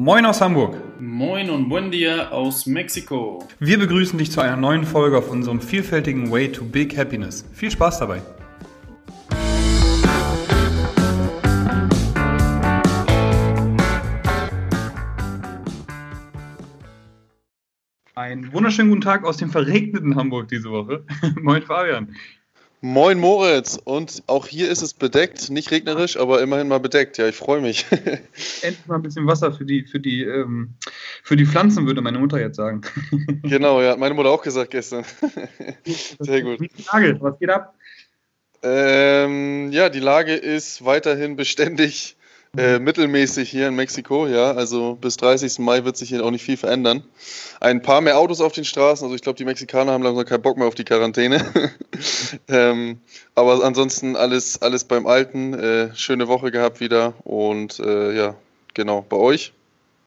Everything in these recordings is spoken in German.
Moin aus Hamburg. Moin und buen dia aus Mexiko. Wir begrüßen dich zu einer neuen Folge auf unserem vielfältigen Way to Big Happiness. Viel Spaß dabei. Einen wunderschönen guten Tag aus dem verregneten Hamburg diese Woche. Moin Fabian. Moin Moritz und auch hier ist es bedeckt, nicht regnerisch, aber immerhin mal bedeckt. Ja, ich freue mich. Endlich mal ein bisschen Wasser für die, für die, ähm, für die Pflanzen, würde meine Mutter jetzt sagen. Genau, ja, hat meine Mutter auch gesagt gestern. Sehr gut. Lage? Was geht ab? Ähm, ja, die Lage ist weiterhin beständig äh, mittelmäßig hier in Mexiko, ja. Also bis 30. Mai wird sich hier auch nicht viel verändern. Ein paar mehr Autos auf den Straßen, also ich glaube, die Mexikaner haben langsam keinen Bock mehr auf die Quarantäne. ähm, aber ansonsten alles, alles beim Alten. Äh, schöne Woche gehabt wieder und äh, ja, genau, bei euch.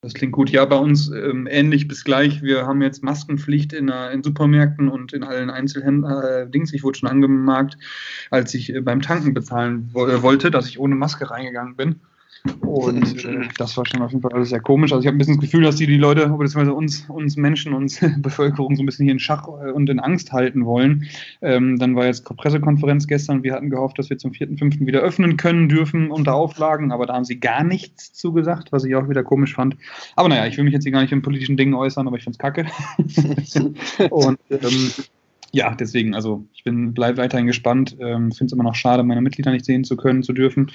Das klingt gut. Ja, bei uns ähm, ähnlich bis gleich. Wir haben jetzt Maskenpflicht in, äh, in Supermärkten und in allen Einzelhändlern. Äh, ich wurde schon angemerkt, als ich äh, beim Tanken bezahlen wo äh, wollte, dass ich ohne Maske reingegangen bin. Und äh, das war schon auf jeden Fall alles sehr komisch. Also ich habe ein bisschen das Gefühl, dass die die Leute, beziehungsweise uns, uns Menschen, uns Bevölkerung so ein bisschen hier in Schach äh, und in Angst halten wollen. Ähm, dann war jetzt Pressekonferenz gestern. Wir hatten gehofft, dass wir zum 4.5. wieder öffnen können dürfen unter Auflagen, aber da haben sie gar nichts zugesagt, was ich auch wieder komisch fand. Aber naja, ich will mich jetzt hier gar nicht in politischen Dingen äußern, aber ich finde es kacke. und ähm, ja, deswegen, also ich bin bleib weiterhin gespannt. Ähm, Finde es immer noch schade, meine Mitglieder nicht sehen zu können, zu dürfen.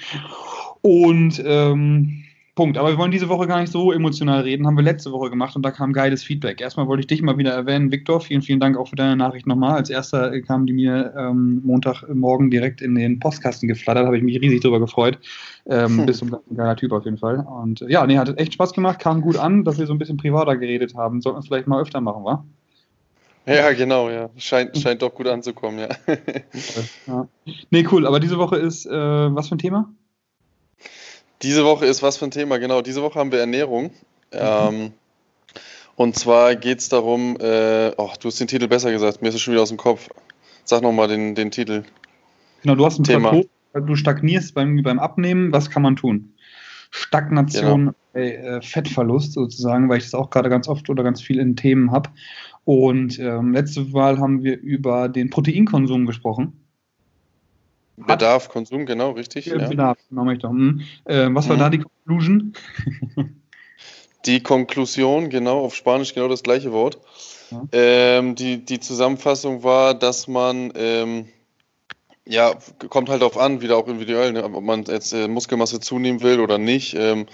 Und ähm, Punkt. Aber wir wollen diese Woche gar nicht so emotional reden, haben wir letzte Woche gemacht und da kam geiles Feedback. Erstmal wollte ich dich mal wieder erwähnen, Viktor. Vielen, vielen Dank auch für deine Nachricht nochmal. Als erster kam die mir ähm, Montagmorgen direkt in den Postkasten geflattert, habe ich mich riesig drüber gefreut. Ähm, hm. Bist ein geiler Typ auf jeden Fall. Und ja, nee, hat echt Spaß gemacht, kam gut an, dass wir so ein bisschen privater geredet haben. Sollten wir es vielleicht mal öfter machen, wa? Ja, genau, ja. Scheint, scheint doch gut anzukommen, ja. ja. Nee, cool. Aber diese Woche ist äh, was für ein Thema? Diese Woche ist was für ein Thema, genau. Diese Woche haben wir Ernährung. Mhm. Ähm, und zwar geht es darum, äh, oh, du hast den Titel besser gesagt, mir ist es schon wieder aus dem Kopf. Sag nochmal den, den Titel. Genau, du hast ein Thema. Plateau, du stagnierst beim, beim Abnehmen, was kann man tun? Stagnation, genau. äh, Fettverlust sozusagen, weil ich das auch gerade ganz oft oder ganz viel in Themen habe. Und ähm, letzte Mal haben wir über den Proteinkonsum gesprochen. Bedarf, Konsum, genau, richtig. Ja, Bedarf, genau, möchte. Hm. Äh, was war hm. da die Conclusion? die Konklusion, genau, auf Spanisch genau das gleiche Wort. Ja. Ähm, die, die Zusammenfassung war, dass man ähm, ja, kommt halt darauf an, wieder auch individuell, ne, ob man jetzt äh, Muskelmasse zunehmen will oder nicht, ähm,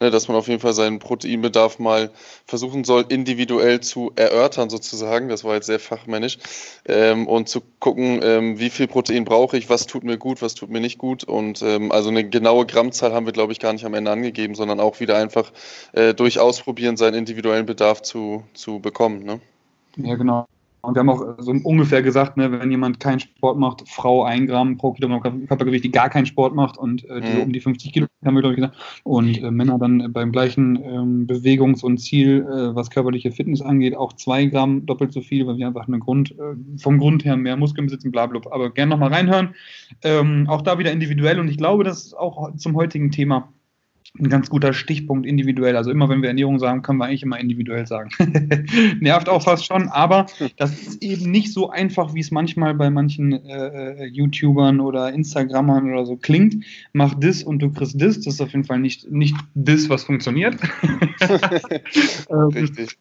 ne, dass man auf jeden Fall seinen Proteinbedarf mal versuchen soll, individuell zu erörtern sozusagen, das war jetzt sehr fachmännisch, ähm, und zu gucken, ähm, wie viel Protein brauche ich, was tut mir gut, was tut mir nicht gut und ähm, also eine genaue Grammzahl haben wir, glaube ich, gar nicht am Ende angegeben, sondern auch wieder einfach äh, durch Ausprobieren seinen individuellen Bedarf zu, zu bekommen. Ne? Ja, genau. Und wir haben auch so ungefähr gesagt, ne, wenn jemand keinen Sport macht, Frau ein Gramm pro Kilogramm Körpergewicht, die gar keinen Sport macht und äh, die mhm. um die 50 Kilo, haben wir glaube ich gesagt, und äh, Männer dann beim gleichen ähm, Bewegungs- und Ziel, äh, was körperliche Fitness angeht, auch zwei Gramm doppelt so viel, weil wir einfach eine Grund, äh, vom Grund her mehr Muskeln besitzen, bla, bla, Aber gerne nochmal reinhören. Ähm, auch da wieder individuell und ich glaube, das ist auch zum heutigen Thema ein ganz guter Stichpunkt individuell. Also immer, wenn wir Ernährung sagen, können wir eigentlich immer individuell sagen. Nervt auch fast schon, aber das ist eben nicht so einfach, wie es manchmal bei manchen äh, YouTubern oder Instagrammern oder so klingt. Mach das und du kriegst das. Das ist auf jeden Fall nicht, nicht das, was funktioniert. Ähm, Richtig.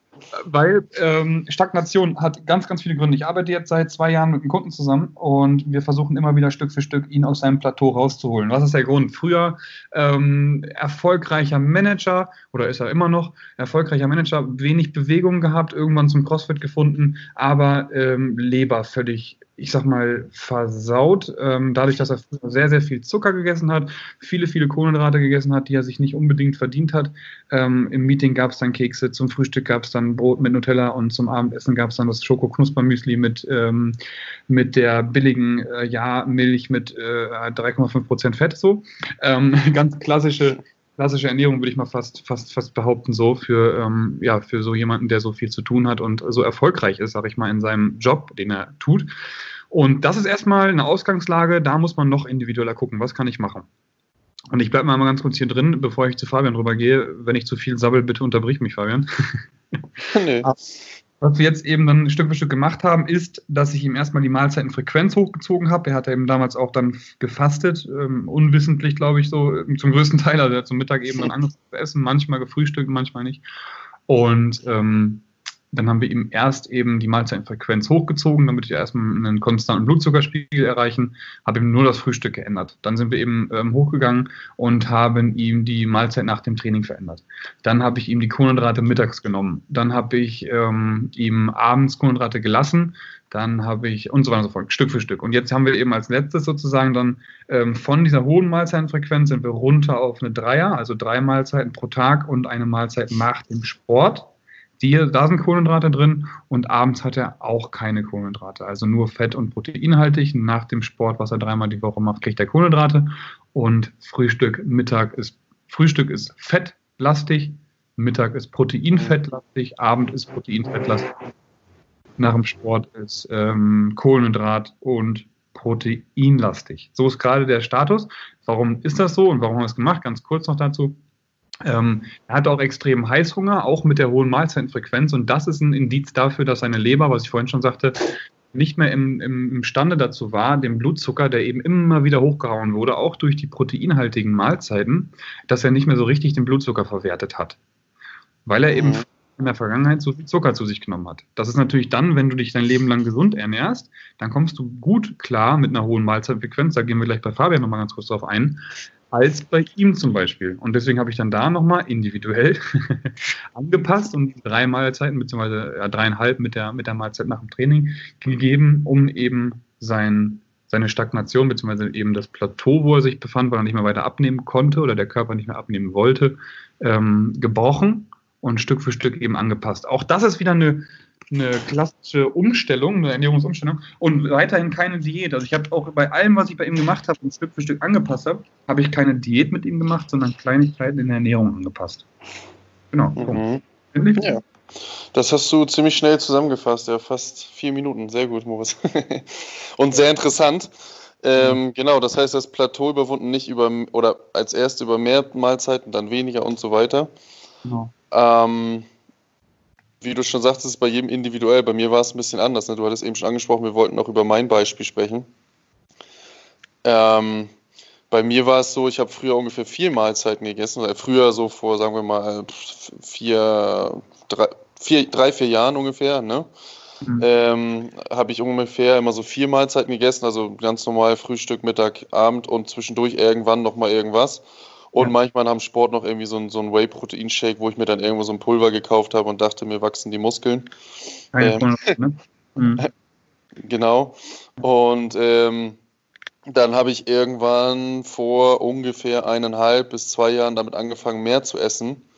Weil ähm, Stagnation hat ganz, ganz viele Gründe. Ich arbeite jetzt seit zwei Jahren mit einem Kunden zusammen und wir versuchen immer wieder Stück für Stück, ihn aus seinem Plateau rauszuholen. Was ist der Grund? Früher ähm, erfolgreicher Manager oder ist er immer noch erfolgreicher Manager, wenig Bewegung gehabt, irgendwann zum CrossFit gefunden, aber ähm, Leber völlig ich sag mal, versaut, ähm, dadurch, dass er sehr, sehr viel Zucker gegessen hat, viele, viele Kohlenhydrate gegessen hat, die er sich nicht unbedingt verdient hat. Ähm, Im Meeting gab es dann Kekse, zum Frühstück gab es dann Brot mit Nutella und zum Abendessen gab es dann das Schoko-Knuspermüsli mit, ähm, mit der billigen äh, ja, Milch mit äh, 3,5% Fett, so. Ähm, ganz klassische klassische Ernährung, würde ich mal fast, fast, fast behaupten, so für, ähm, ja, für so jemanden, der so viel zu tun hat und so erfolgreich ist, sage ich mal, in seinem Job, den er tut. Und das ist erstmal eine Ausgangslage, da muss man noch individueller gucken, was kann ich machen. Und ich bleibe mal ganz kurz hier drin, bevor ich zu Fabian rübergehe. Wenn ich zu viel sabbel, bitte unterbrich mich, Fabian. nee. Was wir jetzt eben dann Stück für Stück gemacht haben, ist, dass ich ihm erstmal die Mahlzeitenfrequenz hochgezogen habe. Er hat eben damals auch dann gefastet, ähm, unwissentlich, glaube ich, so zum größten Teil. Also er hat zum Mittag eben dann angefangen zu essen, manchmal gefrühstückt, manchmal nicht. Und ähm, dann haben wir ihm erst eben die Mahlzeitenfrequenz hochgezogen, damit wir erstmal einen konstanten Blutzuckerspiegel erreichen, habe ihm nur das Frühstück geändert. Dann sind wir eben ähm, hochgegangen und haben ihm die Mahlzeit nach dem Training verändert. Dann habe ich ihm die Kohlenhydrate mittags genommen. Dann habe ich ähm, ihm abends Kohlenhydrate gelassen. Dann habe ich und so weiter und so fort, Stück für Stück. Und jetzt haben wir eben als letztes sozusagen dann ähm, von dieser hohen Mahlzeitenfrequenz sind wir runter auf eine Dreier, also drei Mahlzeiten pro Tag und eine Mahlzeit nach dem Sport die, da sind Kohlenhydrate drin und abends hat er auch keine Kohlenhydrate, also nur fett- und proteinhaltig. Nach dem Sport, was er dreimal die Woche macht, kriegt er Kohlenhydrate und Frühstück, Mittag ist, Frühstück ist fettlastig, Mittag ist proteinfettlastig, Abend ist proteinfettlastig. Nach dem Sport ist ähm, Kohlenhydrat und proteinlastig. So ist gerade der Status. Warum ist das so und warum haben wir es gemacht? Ganz kurz noch dazu. Ähm, er hat auch extrem Heißhunger, auch mit der hohen Mahlzeitenfrequenz. Und das ist ein Indiz dafür, dass seine Leber, was ich vorhin schon sagte, nicht mehr im, im, imstande dazu war, den Blutzucker, der eben immer wieder hochgehauen wurde, auch durch die proteinhaltigen Mahlzeiten, dass er nicht mehr so richtig den Blutzucker verwertet hat. Weil er eben mhm. in der Vergangenheit so viel Zucker zu sich genommen hat. Das ist natürlich dann, wenn du dich dein Leben lang gesund ernährst, dann kommst du gut klar mit einer hohen Mahlzeitfrequenz. Da gehen wir gleich bei Fabian nochmal ganz kurz drauf ein als bei ihm zum Beispiel. Und deswegen habe ich dann da nochmal individuell angepasst und drei Mahlzeiten, beziehungsweise ja, dreieinhalb mit der, mit der Mahlzeit nach dem Training gegeben, um eben sein, seine Stagnation, beziehungsweise eben das Plateau, wo er sich befand, weil er nicht mehr weiter abnehmen konnte oder der Körper nicht mehr abnehmen wollte, ähm, gebrochen und Stück für Stück eben angepasst. Auch das ist wieder eine, eine klassische Umstellung, eine Ernährungsumstellung und weiterhin keine Diät. Also ich habe auch bei allem, was ich bei ihm gemacht habe und Stück für Stück angepasst habe, habe ich keine Diät mit ihm gemacht, sondern Kleinigkeiten in der Ernährung angepasst. Genau. Mhm. Ja. Das hast du ziemlich schnell zusammengefasst, ja, fast vier Minuten. Sehr gut, Moritz. und sehr interessant. Ähm. Genau, das heißt, das Plateau überwunden nicht über oder als erst über mehr Mahlzeiten, dann weniger und so weiter. Genau. Ähm, wie du schon sagtest, ist bei jedem individuell. Bei mir war es ein bisschen anders. Ne? Du hattest eben schon angesprochen, wir wollten auch über mein Beispiel sprechen. Ähm, bei mir war es so, ich habe früher ungefähr vier Mahlzeiten gegessen. Oder früher so vor, sagen wir mal, vier, drei, vier, drei vier Jahren ungefähr. Ne? Mhm. Ähm, habe ich ungefähr immer so vier Mahlzeiten gegessen. Also ganz normal Frühstück, Mittag, Abend und zwischendurch irgendwann nochmal irgendwas. Und ja. manchmal am Sport noch irgendwie so ein, so ein Whey-Protein-Shake, wo ich mir dann irgendwo so ein Pulver gekauft habe und dachte, mir wachsen die Muskeln. Ähm, ne? mhm. Genau. Und ähm, dann habe ich irgendwann vor ungefähr eineinhalb bis zwei Jahren damit angefangen, mehr zu essen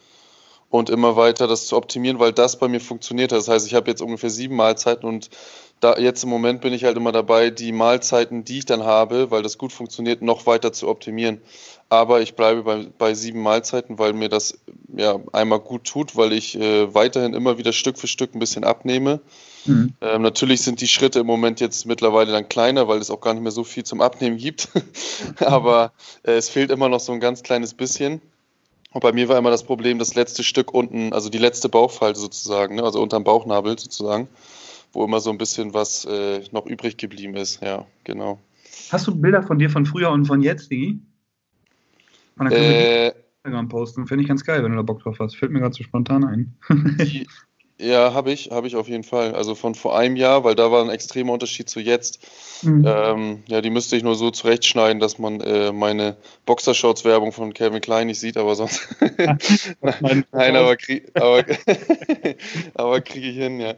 und immer weiter das zu optimieren, weil das bei mir funktioniert. Das heißt, ich habe jetzt ungefähr sieben Mahlzeiten und da jetzt im Moment bin ich halt immer dabei, die Mahlzeiten, die ich dann habe, weil das gut funktioniert, noch weiter zu optimieren. Aber ich bleibe bei, bei sieben Mahlzeiten, weil mir das ja einmal gut tut, weil ich äh, weiterhin immer wieder Stück für Stück ein bisschen abnehme. Mhm. Ähm, natürlich sind die Schritte im Moment jetzt mittlerweile dann kleiner, weil es auch gar nicht mehr so viel zum Abnehmen gibt. Aber äh, es fehlt immer noch so ein ganz kleines bisschen. Und bei mir war immer das Problem, das letzte Stück unten, also die letzte Bauchfalte sozusagen, ne, also unterm Bauchnabel sozusagen, wo immer so ein bisschen was äh, noch übrig geblieben ist. Ja, genau. Hast du Bilder von dir von früher und von jetzt, Digi? Und dann können äh, wir Instagram posten. Finde ich ganz geil, wenn du da Bock drauf hast. Fällt mir gerade so spontan ein. die, ja, habe ich, habe ich auf jeden Fall. Also von vor einem Jahr, weil da war ein extremer Unterschied zu jetzt. Mhm. Ähm, ja, die müsste ich nur so zurechtschneiden, dass man äh, meine Boxershorts-Werbung von Calvin Klein nicht sieht, aber sonst. Nein, aber, krieg, aber, aber kriege ich hin, ja.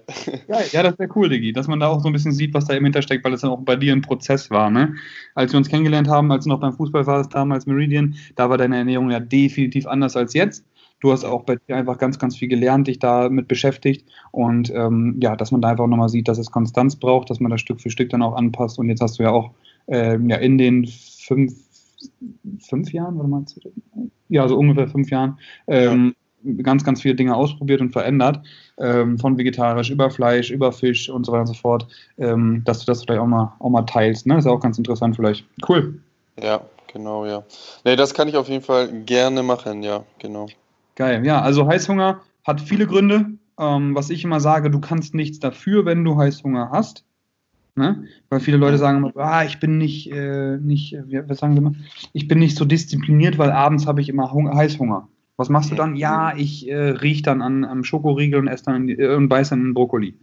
Ja, ja das wäre cool, Diggi, dass man da auch so ein bisschen sieht, was da eben hintersteckt, weil es dann auch bei dir ein Prozess war. Ne? Als wir uns kennengelernt haben, als du noch beim Fußball warst, damals Meridian, da war deine Ernährung ja definitiv anders als jetzt. Du hast auch bei dir einfach ganz, ganz viel gelernt, dich damit beschäftigt und ähm, ja, dass man da einfach nochmal sieht, dass es Konstanz braucht, dass man das Stück für Stück dann auch anpasst und jetzt hast du ja auch ähm, ja, in den fünf, fünf Jahren, warte mal, ja, so ungefähr fünf Jahren, ähm, ja. ganz, ganz viele Dinge ausprobiert und verändert, ähm, von vegetarisch über Fleisch, über Fisch und so weiter und so fort, ähm, dass du das vielleicht auch mal, auch mal teilst. Ne? ist auch ganz interessant vielleicht. Cool. Ja, Genau, ja. Nee, das kann ich auf jeden Fall gerne machen, ja, genau. Geil, ja, also Heißhunger hat viele Gründe. Ähm, was ich immer sage, du kannst nichts dafür, wenn du Heißhunger hast. Ne? Weil viele Leute sagen immer, ah, ich bin nicht, äh, nicht, wie, was sagen sie immer? Ich bin nicht so diszipliniert, weil abends habe ich immer Hunger, Heißhunger. Was machst du dann? Ja, ich äh, rieche dann an, am Schokoriegel und esse dann äh, und beiß dann in Brokkoli.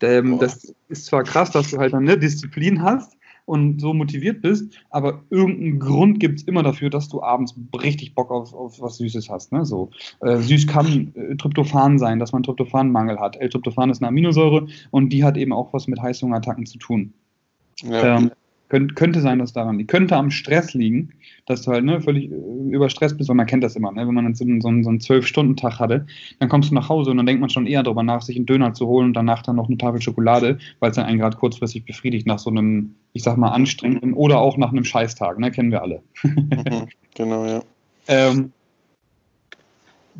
Ähm, das ist zwar krass, dass du halt dann eine Disziplin hast, und so motiviert bist, aber irgendeinen Grund gibt es immer dafür, dass du abends richtig Bock auf, auf was Süßes hast. Ne? So, äh, süß kann äh, Tryptophan sein, dass man Tryptophanmangel hat. L-Tryptophan ist eine Aminosäure und die hat eben auch was mit Heißhungerattacken zu tun. Ja. Ähm, Könnt, könnte sein, dass daran liegt. Könnte am Stress liegen, dass du halt ne, völlig äh, überstresst bist, weil man kennt das immer. Ne? Wenn man so, so, so einen Zwölf-Stunden-Tag hatte, dann kommst du nach Hause und dann denkt man schon eher darüber nach, sich einen Döner zu holen und danach dann noch eine Tafel Schokolade, weil es dann einen gerade kurzfristig befriedigt nach so einem, ich sag mal, anstrengenden oder auch nach einem Scheißtag. Ne? Kennen wir alle. Mhm, genau, ja. Ähm,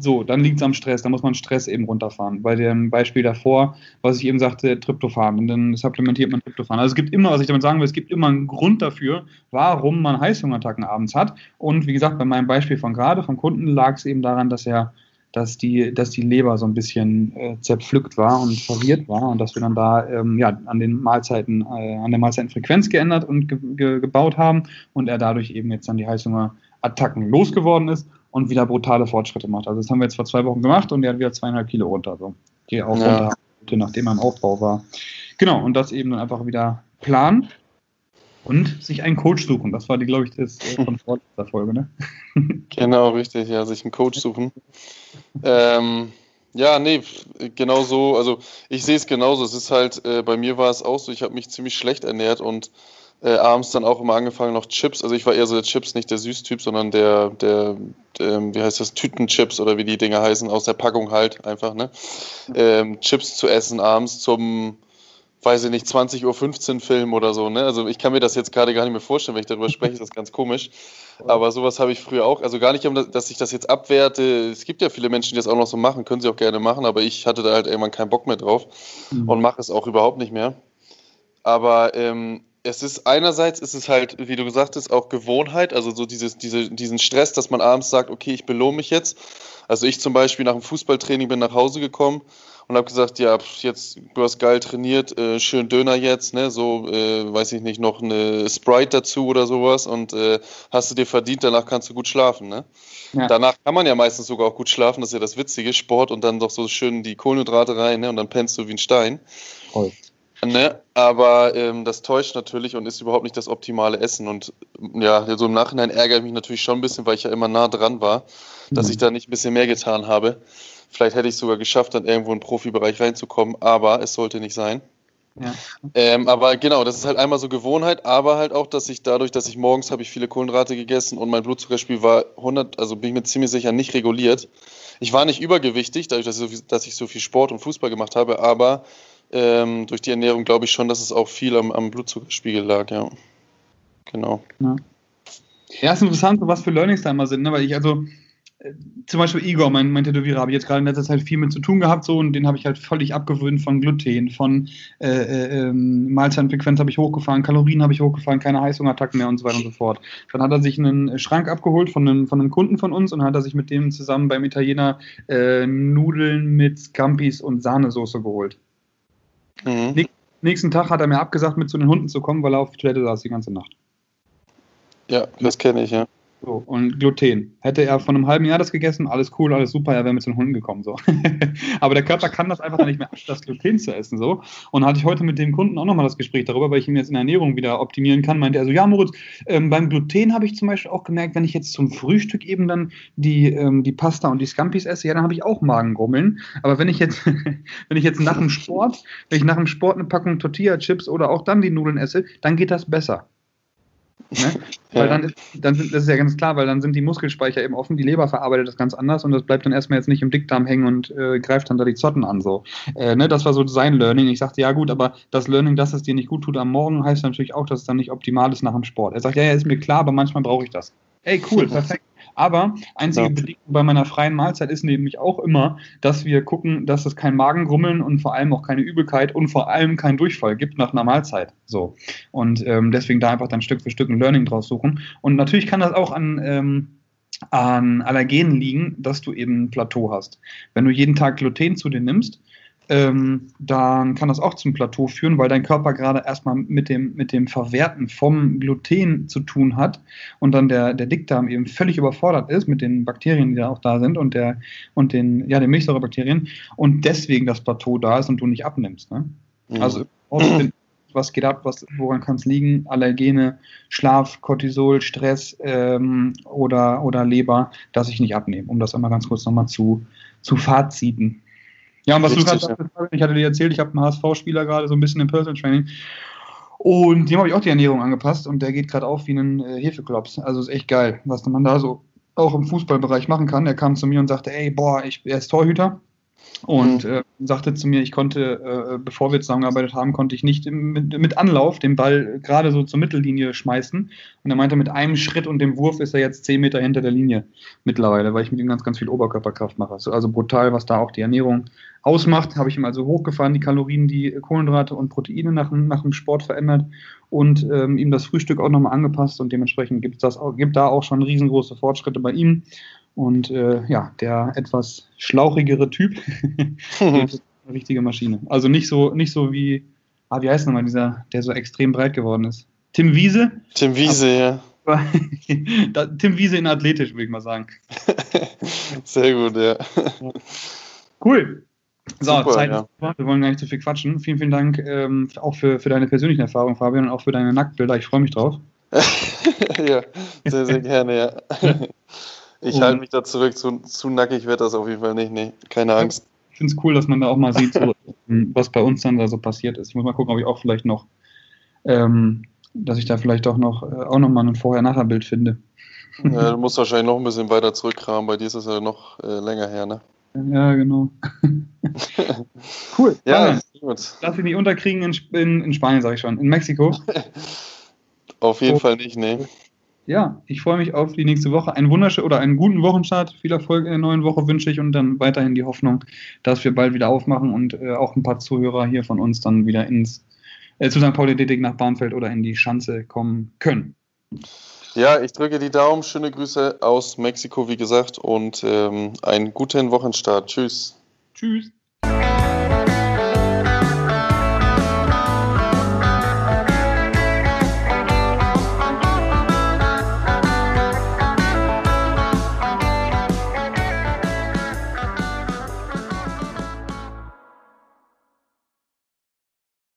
so, dann liegt es am Stress, da muss man Stress eben runterfahren. Bei dem Beispiel davor, was ich eben sagte, Tryptophan, und dann supplementiert man Tryptophan. Also es gibt immer, was ich damit sagen will, es gibt immer einen Grund dafür, warum man Heißhungerattacken abends hat. Und wie gesagt, bei meinem Beispiel von gerade, vom Kunden, lag es eben daran, dass er dass die, dass die Leber so ein bisschen äh, zerpflückt war und verwirrt war und dass wir dann da ähm, ja, an den Mahlzeiten, äh, an der Mahlzeitenfrequenz geändert und ge ge gebaut haben und er dadurch eben jetzt dann die Heißhungerattacken losgeworden ist und wieder brutale Fortschritte macht. Also das haben wir jetzt vor zwei Wochen gemacht und er hat wieder zweieinhalb Kilo runter. So. Die auch ja. runter, nachdem er im Aufbau war. Genau, und das eben dann einfach wieder planen und sich einen Coach suchen. Das war die, glaube ich, das äh, von vorletzter Folge, ne? genau, richtig, ja, sich einen Coach suchen. ähm, ja, nee, genau so. Also ich sehe es genauso. Es ist halt, äh, bei mir war es auch so, ich habe mich ziemlich schlecht ernährt und äh, abends dann auch immer angefangen noch Chips. Also ich war eher so der Chips, nicht der Süßtyp, sondern der, der, der, wie heißt das, Tütenchips oder wie die Dinger heißen, aus der Packung halt einfach, ne? Ähm, Chips zu essen abends zum, weiß ich nicht, 20.15 Uhr Film oder so, ne? Also ich kann mir das jetzt gerade gar nicht mehr vorstellen, wenn ich darüber spreche, ist das ganz komisch. Aber sowas habe ich früher auch. Also gar nicht, dass ich das jetzt abwerte. Es gibt ja viele Menschen, die das auch noch so machen, können sie auch gerne machen, aber ich hatte da halt irgendwann keinen Bock mehr drauf mhm. und mache es auch überhaupt nicht mehr. Aber ähm, es ist einerseits ist es halt, wie du gesagt hast, auch Gewohnheit, also so dieses, diese, diesen Stress, dass man abends sagt, okay, ich belohne mich jetzt. Also ich zum Beispiel nach dem Fußballtraining bin nach Hause gekommen und habe gesagt, ja, jetzt du hast geil trainiert, äh, schön Döner jetzt, ne, so äh, weiß ich nicht, noch eine Sprite dazu oder sowas und äh, hast du dir verdient, danach kannst du gut schlafen, ne? Ja. Danach kann man ja meistens sogar auch gut schlafen, das ist ja das Witzige, Sport und dann doch so schön die Kohlenhydrate rein, ne, und dann pennst du wie ein Stein. Voll. Ne? Aber ähm, das täuscht natürlich und ist überhaupt nicht das optimale Essen. Und ja, so im Nachhinein ärgere ich mich natürlich schon ein bisschen, weil ich ja immer nah dran war, dass ich mhm. da nicht ein bisschen mehr getan habe. Vielleicht hätte ich es sogar geschafft, dann irgendwo in den Profibereich reinzukommen, aber es sollte nicht sein. Ja. Ähm, aber genau, das ist halt einmal so Gewohnheit, aber halt auch, dass ich dadurch, dass ich morgens habe ich viele Kohlenhydrate gegessen und mein Blutzuckerspiel war 100, also bin ich mir ziemlich sicher nicht reguliert. Ich war nicht übergewichtig, dadurch, dass ich, dass ich so viel Sport und Fußball gemacht habe, aber ähm, durch die Ernährung glaube ich schon, dass es auch viel am, am Blutzuckerspiegel lag, ja. Genau. Ja. ja, ist interessant, was für Learnings da immer sind, ne? weil ich also äh, zum Beispiel Igor, mein, mein Tätowierer, habe ich jetzt gerade in letzter Zeit viel mit zu tun gehabt, so und den habe ich halt völlig abgewöhnt von Gluten, von äh, äh, ähm, Mahlzeitenfrequenz habe ich hochgefahren, Kalorien habe ich hochgefahren, keine Heißhungerattacken mehr und so weiter und so fort. Dann hat er sich einen Schrank abgeholt von einem, von einem Kunden von uns und hat er sich mit dem zusammen beim Italiener äh, Nudeln mit Scampis und Sahnesoße geholt. Mhm. Nächsten Tag hat er mir abgesagt, mit zu den Hunden zu kommen, weil er auf Toilette saß die ganze Nacht. Ja, das kenne ich, ja. So, und Gluten. Hätte er von einem halben Jahr das gegessen, alles cool, alles super, er wäre mit den Hunden gekommen. So. Aber der Körper kann das einfach nicht mehr, das Gluten zu essen. So. Und hatte ich heute mit dem Kunden auch nochmal das Gespräch darüber, weil ich ihn jetzt in der Ernährung wieder optimieren kann. Meinte er so, ja, Moritz, ähm, beim Gluten habe ich zum Beispiel auch gemerkt, wenn ich jetzt zum Frühstück eben dann die, ähm, die Pasta und die Scampis esse, ja, dann habe ich auch Magengrummeln. Aber wenn ich jetzt, wenn ich jetzt nach dem Sport, wenn ich nach dem Sport eine Packung Tortilla-Chips oder auch dann die Nudeln esse, dann geht das besser. Ne? Weil dann, dann sind, das ist ja ganz klar, weil dann sind die Muskelspeicher eben offen, die Leber verarbeitet das ganz anders und das bleibt dann erstmal jetzt nicht im Dickdarm hängen und äh, greift dann da die Zotten an. So. Äh, ne? Das war so sein Learning. Ich sagte, ja gut, aber das Learning, dass es dir nicht gut tut am Morgen, heißt natürlich auch, dass es dann nicht optimal ist nach dem Sport. Er sagt, ja, ja, ist mir klar, aber manchmal brauche ich das. Ey, cool, perfekt. Aber einzige ja. Bedingung bei meiner freien Mahlzeit ist nämlich auch immer, dass wir gucken, dass es kein Magengrummeln und vor allem auch keine Übelkeit und vor allem keinen Durchfall gibt nach einer Mahlzeit. So. Und ähm, deswegen da einfach dann Stück für Stück ein Learning draus suchen. Und natürlich kann das auch an ähm, an Allergenen liegen, dass du eben ein Plateau hast. Wenn du jeden Tag Gluten zu dir nimmst, ähm, dann kann das auch zum Plateau führen, weil dein Körper gerade erstmal mit dem, mit dem Verwerten vom Gluten zu tun hat und dann der, der Dickdarm eben völlig überfordert ist mit den Bakterien, die da auch da sind und, der, und den, ja, den Milchsäurebakterien und deswegen das Plateau da ist und du nicht abnimmst. Ne? Mhm. Also was geht ab, was, woran kann es liegen? Allergene, Schlaf, Cortisol, Stress ähm, oder, oder Leber, dass ich nicht abnehme, um das einmal ganz kurz nochmal zu, zu faziten. Ja, und was Richtig, du gerade sagst, ich hatte dir erzählt, ich habe einen HSV-Spieler gerade so ein bisschen im Personal Training. Und dem habe ich auch die Ernährung angepasst und der geht gerade auf wie ein äh, Hefeklops. Also ist echt geil, was man da so auch im Fußballbereich machen kann. Er kam zu mir und sagte, ey, boah, ich, er ist Torhüter und mhm. äh, sagte zu mir, ich konnte, äh, bevor wir zusammengearbeitet haben, konnte ich nicht mit, mit Anlauf den Ball gerade so zur Mittellinie schmeißen. Und er meinte, mit einem Schritt und dem Wurf ist er jetzt zehn Meter hinter der Linie mittlerweile, weil ich mit ihm ganz, ganz viel Oberkörperkraft mache. Also brutal, was da auch die Ernährung ausmacht. Habe ich ihm also hochgefahren, die Kalorien, die Kohlenhydrate und Proteine nach, nach dem Sport verändert und ähm, ihm das Frühstück auch nochmal angepasst und dementsprechend gibt es gibt da auch schon riesengroße Fortschritte bei ihm. Und äh, ja, der etwas schlauchigere Typ, eine richtige Maschine. Also nicht so, nicht so wie, ah, wie heißt nochmal dieser, der so extrem breit geworden ist? Tim Wiese? Tim Wiese, Aber, ja. Tim Wiese in athletisch, würde ich mal sagen. Sehr gut, ja. Cool. So, Super, Zeit ja. Wir wollen gar nicht zu viel quatschen. Vielen, vielen Dank ähm, auch für, für deine persönlichen Erfahrungen, Fabian, und auch für deine Nacktbilder. Ich freue mich drauf. ja, sehr, sehr gerne, ja. Ich halte mich da zurück, zu, zu nackig wird das auf jeden Fall nicht, nee, keine Angst. Ich finde es cool, dass man da auch mal sieht, so, was bei uns dann da so passiert ist. Ich muss mal gucken, ob ich auch vielleicht noch, ähm, dass ich da vielleicht auch noch, äh, auch noch mal ein Vorher-Nachher-Bild finde. Ja, du musst wahrscheinlich noch ein bisschen weiter zurückkramen, bei dir ist es ja noch äh, länger her, ne? Ja, genau. cool. Ja, gut. Darf ich nicht unterkriegen in, in, in Spanien, sage ich schon. In Mexiko? Auf jeden oh. Fall nicht, nee ja, ich freue mich auf die nächste Woche. Einen wunderschönen oder einen guten Wochenstart. Viel Erfolg in der neuen Woche wünsche ich und dann weiterhin die Hoffnung, dass wir bald wieder aufmachen und äh, auch ein paar Zuhörer hier von uns dann wieder ins äh, zu St. Pauli Detik nach Bahnfeld oder in die Schanze kommen können. Ja, ich drücke die Daumen. Schöne Grüße aus Mexiko, wie gesagt, und ähm, einen guten Wochenstart. Tschüss. Tschüss.